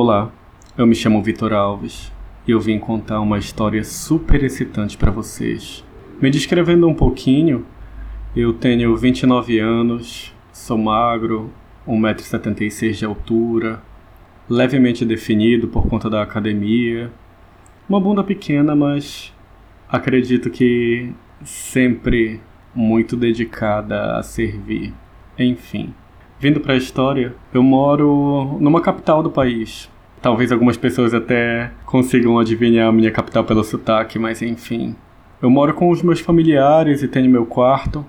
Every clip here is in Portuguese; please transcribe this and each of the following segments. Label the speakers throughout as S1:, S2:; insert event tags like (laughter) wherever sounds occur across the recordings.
S1: Olá, eu me chamo Vitor Alves e eu vim contar uma história super excitante para vocês. Me descrevendo um pouquinho, eu tenho 29 anos, sou magro, 1,76m de altura, levemente definido por conta da academia, uma bunda pequena, mas acredito que sempre muito dedicada a servir. Enfim. Vindo para a história, eu moro numa capital do país. Talvez algumas pessoas até consigam adivinhar a minha capital pelo sotaque, mas enfim. Eu moro com os meus familiares e tenho meu quarto.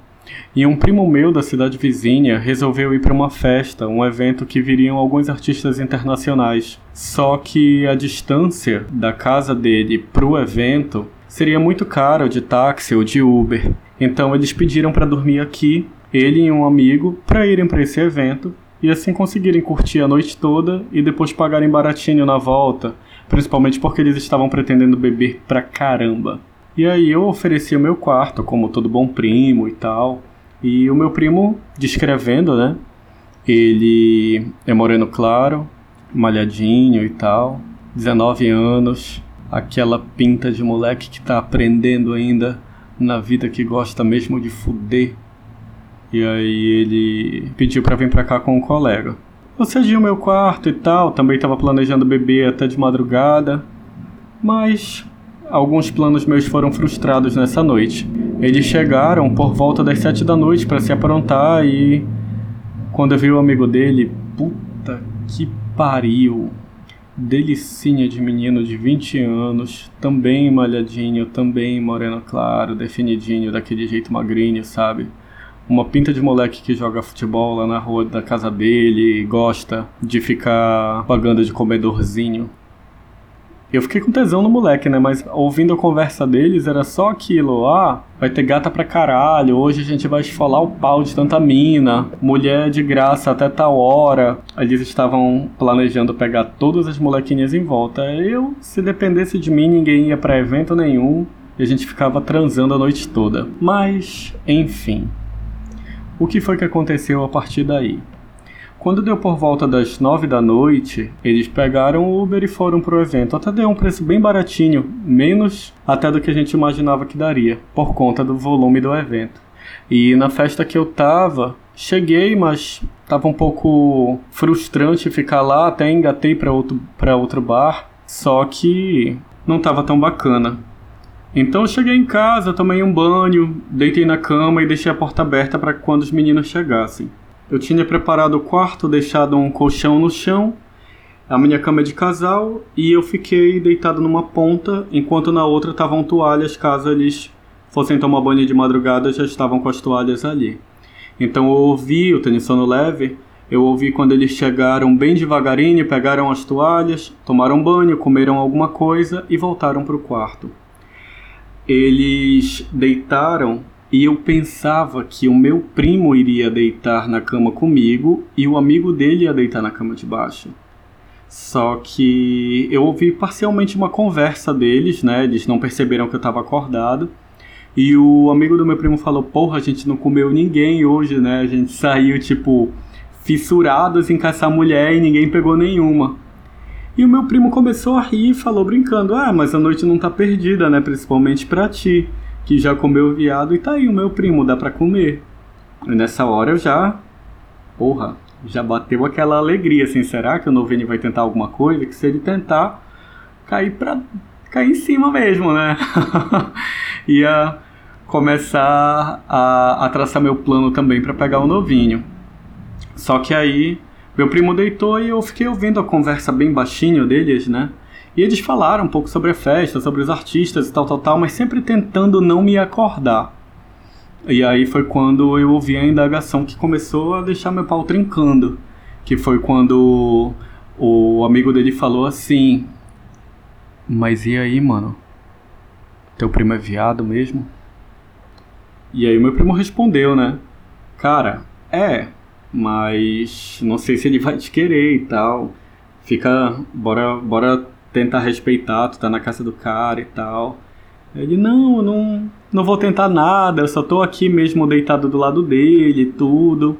S1: E um primo meu da cidade vizinha resolveu ir para uma festa, um evento que viriam alguns artistas internacionais. Só que a distância da casa dele pro evento seria muito cara de táxi ou de Uber. Então eles pediram para dormir aqui ele e um amigo, para irem para esse evento e assim conseguirem curtir a noite toda e depois pagarem baratinho na volta, principalmente porque eles estavam pretendendo beber pra caramba. E aí eu ofereci o meu quarto, como todo bom primo e tal, e o meu primo, descrevendo, né? Ele é moreno claro, malhadinho e tal, 19 anos, aquela pinta de moleque que tá aprendendo ainda na vida que gosta mesmo de fuder e aí ele pediu para vir para cá com um colega. Eu cedi o meu quarto e tal, também estava planejando beber até de madrugada, mas alguns planos meus foram frustrados nessa noite. Eles chegaram por volta das sete da noite para se aprontar e quando eu vi o amigo dele, puta que pariu. Delicinha de menino de 20 anos, também malhadinho, também moreno claro, definidinho, daquele jeito magrinho, sabe? Uma pinta de moleque que joga futebol lá na rua da casa dele gosta de ficar pagando de comedorzinho. Eu fiquei com tesão no moleque, né? Mas ouvindo a conversa deles era só aquilo. Ah, vai ter gata pra caralho. Hoje a gente vai esfolar o pau de tanta mina. Mulher de graça até tal hora. Eles estavam planejando pegar todas as molequinhas em volta. Eu, se dependesse de mim, ninguém ia pra evento nenhum. E a gente ficava transando a noite toda. Mas, enfim. O que foi que aconteceu a partir daí? Quando deu por volta das nove da noite, eles pegaram o Uber e foram pro evento. Até deu um preço bem baratinho, menos até do que a gente imaginava que daria, por conta do volume do evento. E na festa que eu tava, cheguei, mas tava um pouco frustrante ficar lá, até engatei para outro, pra outro bar, só que não tava tão bacana. Então eu cheguei em casa, tomei um banho, deitei na cama e deixei a porta aberta para quando os meninos chegassem. Eu tinha preparado o quarto, deixado um colchão no chão, a minha cama é de casal e eu fiquei deitado numa ponta, enquanto na outra estavam toalhas, caso eles fossem tomar banho de madrugada, já estavam com as toalhas ali. Então eu ouvi, eu tenho sono leve, eu ouvi quando eles chegaram bem devagarinho, pegaram as toalhas, tomaram banho, comeram alguma coisa e voltaram para o quarto eles deitaram e eu pensava que o meu primo iria deitar na cama comigo e o amigo dele ia deitar na cama de baixo. Só que eu ouvi parcialmente uma conversa deles, né? Eles não perceberam que eu estava acordado. E o amigo do meu primo falou: Porra, a gente não comeu ninguém hoje, né? A gente (laughs) saiu, tipo, fissurados em caçar mulher e ninguém pegou nenhuma. E o meu primo começou a rir e falou brincando: Ah, mas a noite não tá perdida, né? Principalmente pra ti, que já comeu viado e tá aí o meu primo, dá pra comer. E nessa hora eu já. Porra, já bateu aquela alegria assim: será que o Noveni vai tentar alguma coisa? Que se ele tentar, cair pra. cair em cima mesmo, né? (laughs) Ia começar a, a traçar meu plano também para pegar o novinho. Só que aí meu primo deitou e eu fiquei ouvindo a conversa bem baixinho deles, né? E eles falaram um pouco sobre a festa, sobre os artistas e tal, tal, tal, mas sempre tentando não me acordar. E aí foi quando eu ouvi a indagação que começou a deixar meu pau trincando. Que foi quando o amigo dele falou assim: Mas e aí, mano? Teu primo é viado mesmo? E aí meu primo respondeu, né? Cara, é, mas não sei se ele vai te querer e tal. Fica, bora, bora tentar respeitar, tu tá na casa do cara e tal. Ele, não, não, não vou tentar nada, eu só tô aqui mesmo deitado do lado dele e tudo.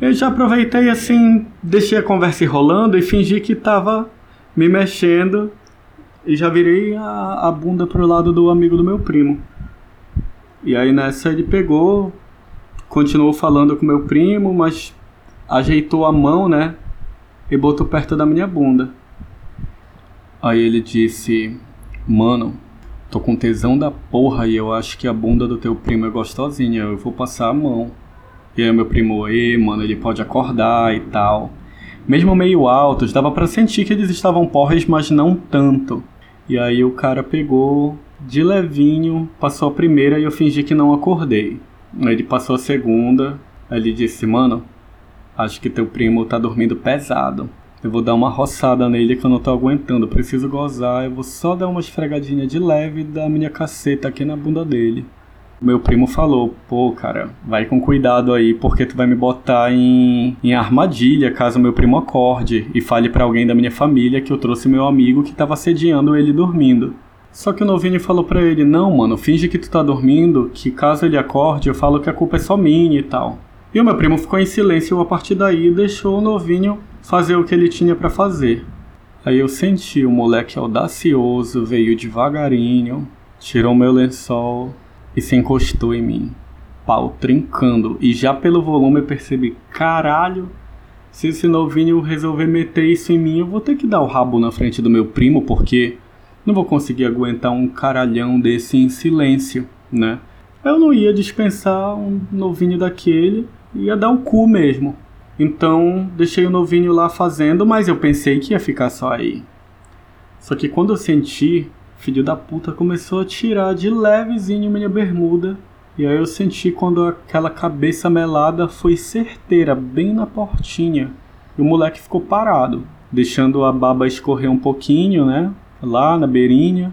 S1: Eu já aproveitei assim, deixei a conversa rolando e fingi que tava me mexendo e já virei a, a bunda pro lado do amigo do meu primo. E aí nessa ele pegou, continuou falando com meu primo, mas ajeitou a mão, né? E botou perto da minha bunda. Aí ele disse: Mano, tô com tesão da porra e eu acho que a bunda do teu primo é gostosinha, eu vou passar a mão. E aí meu primo, e mano, ele pode acordar e tal. Mesmo meio altos, dava para sentir que eles estavam porres, mas não tanto. E aí o cara pegou de levinho, passou a primeira e eu fingi que não acordei. Aí ele passou a segunda, aí ele disse, mano, acho que teu primo tá dormindo pesado. Eu vou dar uma roçada nele que eu não tô aguentando, preciso gozar, eu vou só dar uma esfregadinha de leve da minha caceta aqui na bunda dele meu primo falou: pô, cara, vai com cuidado aí, porque tu vai me botar em, em armadilha caso meu primo acorde e fale para alguém da minha família que eu trouxe meu amigo que tava sediando ele dormindo. Só que o novinho falou para ele: não, mano, finge que tu tá dormindo, que caso ele acorde eu falo que a culpa é só minha e tal. E o meu primo ficou em silêncio a partir daí deixou o novinho fazer o que ele tinha para fazer. Aí eu senti o moleque audacioso, veio devagarinho, tirou meu lençol, e se encostou em mim, pau trincando. E já pelo volume eu percebi: caralho, se esse novinho resolver meter isso em mim, eu vou ter que dar o rabo na frente do meu primo, porque não vou conseguir aguentar um caralhão desse em silêncio, né? Eu não ia dispensar um novinho daquele, ia dar o cu mesmo. Então deixei o novinho lá fazendo, mas eu pensei que ia ficar só aí. Só que quando eu senti filho da puta começou a tirar de levezinho minha bermuda. E aí eu senti quando aquela cabeça melada foi certeira, bem na portinha. E o moleque ficou parado, deixando a baba escorrer um pouquinho, né? Lá na beirinha.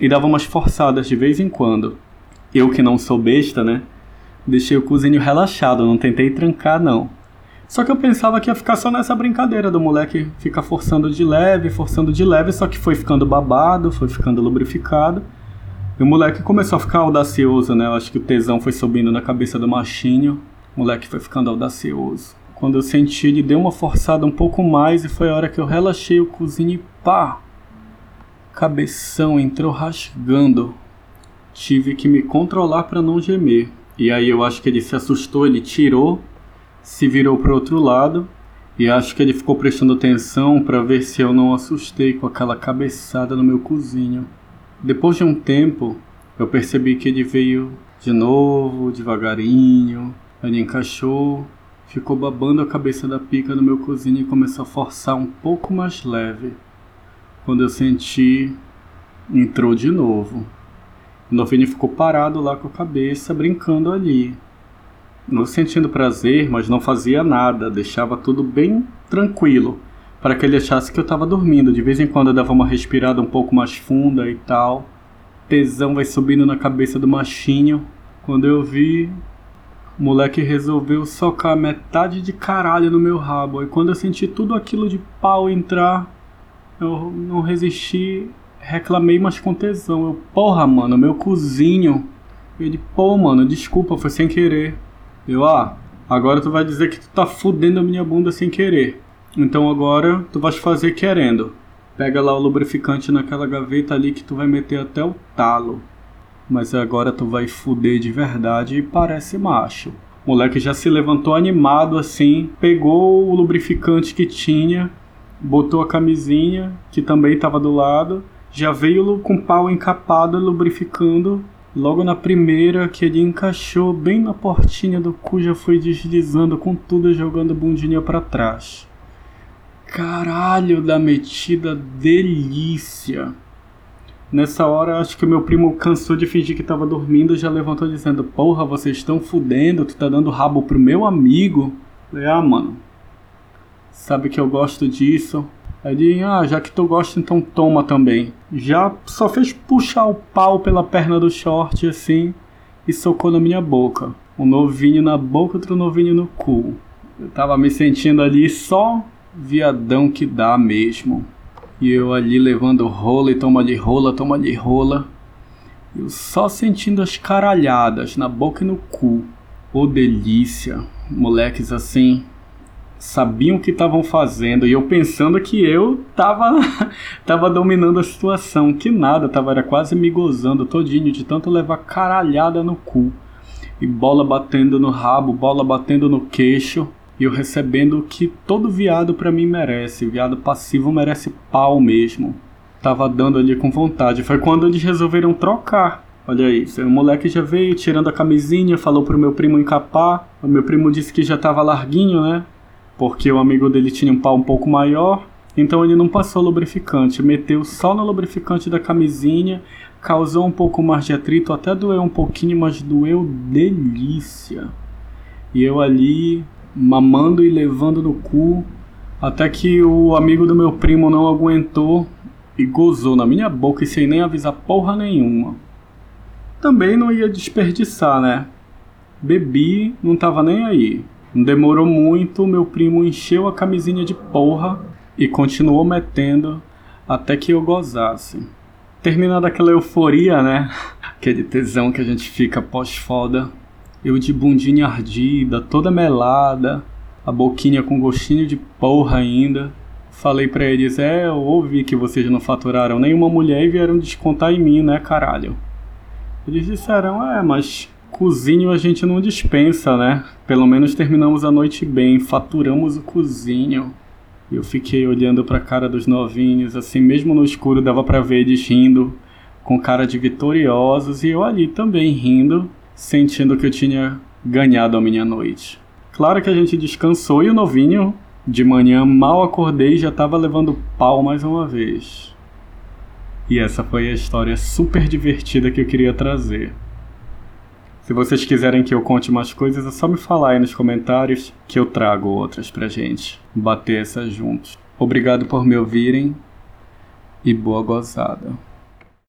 S1: E dava umas forçadas de vez em quando. Eu que não sou besta, né? Deixei o cozinho relaxado, não tentei trancar não. Só que eu pensava que ia ficar só nessa brincadeira do moleque ficar forçando de leve, forçando de leve, só que foi ficando babado, foi ficando lubrificado. E o moleque começou a ficar audacioso, né? Eu acho que o tesão foi subindo na cabeça do machinho. O moleque foi ficando audacioso. Quando eu senti, ele deu uma forçada um pouco mais e foi a hora que eu relaxei o cozinho e pá! Cabeção entrou rasgando. Tive que me controlar para não gemer. E aí eu acho que ele se assustou, ele tirou se virou para outro lado e acho que ele ficou prestando atenção para ver se eu não assustei com aquela cabeçada no meu cozinho. Depois de um tempo, eu percebi que ele veio de novo, devagarinho. Ele encaixou, ficou babando a cabeça da pica no meu cozinho e começou a forçar um pouco mais leve. Quando eu senti, entrou de novo. O novinho ficou parado lá com a cabeça, brincando ali no sentindo prazer, mas não fazia nada, deixava tudo bem tranquilo, para que ele achasse que eu estava dormindo. De vez em quando eu dava uma respirada um pouco mais funda e tal. Tesão vai subindo na cabeça do machinho. Quando eu vi, o moleque resolveu socar metade de caralho no meu rabo. E quando eu senti tudo aquilo de pau entrar, eu não resisti, reclamei, mas com tesão. Eu, porra, mano, meu cozinho. Ele, pô, mano, desculpa, foi sem querer. Eu, ah, agora tu vai dizer que tu tá fudendo a minha bunda sem querer. Então agora tu vais fazer querendo. Pega lá o lubrificante naquela gaveta ali que tu vai meter até o talo. Mas agora tu vai fuder de verdade e parece macho. O moleque já se levantou animado assim, pegou o lubrificante que tinha, botou a camisinha que também estava do lado, já veio com o pau encapado lubrificando Logo na primeira que ele encaixou bem na portinha do cu já foi deslizando com tudo jogando bundinha para trás. Caralho da metida delícia. Nessa hora acho que meu primo cansou de fingir que tava dormindo já levantou dizendo: "Porra, vocês estão fudendo, tu tá dando rabo pro meu amigo?" Falei: "Ah, mano. Sabe que eu gosto disso?" Ele, ah, já que tu gosta, então toma também. Já só fez puxar o pau pela perna do short assim e socou na minha boca. Um novinho na boca, outro novinho no cu. Eu tava me sentindo ali só viadão que dá mesmo. E eu ali levando rola e toma ali rola, toma ali rola. Eu só sentindo as caralhadas na boca e no cu. Ô oh, delícia. Moleques assim, sabiam o que estavam fazendo e eu pensando que eu tava, (laughs) tava dominando a situação, que nada, tava era quase me gozando todinho de tanto levar caralhada no cu. E bola batendo no rabo, bola batendo no queixo, e eu recebendo o que todo viado para mim merece. Viado passivo merece pau mesmo. Tava dando ali com vontade. Foi quando eles resolveram trocar. Olha isso, o moleque já veio tirando a camisinha, falou pro meu primo encapar. O meu primo disse que já tava larguinho, né? Porque o amigo dele tinha um pau um pouco maior, então ele não passou lubrificante, meteu só no lubrificante da camisinha, causou um pouco mais de atrito, até doeu um pouquinho, mas doeu delícia. E eu ali mamando e levando no cu, até que o amigo do meu primo não aguentou e gozou na minha boca e sem nem avisar porra nenhuma. Também não ia desperdiçar, né? Bebi, não tava nem aí. Não demorou muito, meu primo encheu a camisinha de porra e continuou metendo até que eu gozasse. Terminando aquela euforia, né? (laughs) Aquele tesão que a gente fica pós-foda. Eu de bundinha ardida, toda melada, a boquinha com gostinho de porra ainda. Falei pra eles, é, eu ouvi que vocês não faturaram nenhuma mulher e vieram descontar em mim, né, caralho? Eles disseram, é, mas Cozinho a gente não dispensa, né? Pelo menos terminamos a noite bem, faturamos o cozinho. Eu fiquei olhando pra cara dos novinhos, assim, mesmo no escuro dava pra ver eles rindo, com cara de vitoriosos, e eu ali também rindo, sentindo que eu tinha ganhado a minha noite. Claro que a gente descansou e o novinho, de manhã, mal acordei já tava levando pau mais uma vez. E essa foi a história super divertida que eu queria trazer. Se vocês quiserem que eu conte mais coisas, é só me falar aí nos comentários que eu trago outras pra gente bater essas juntos. Obrigado por me ouvirem e boa gozada.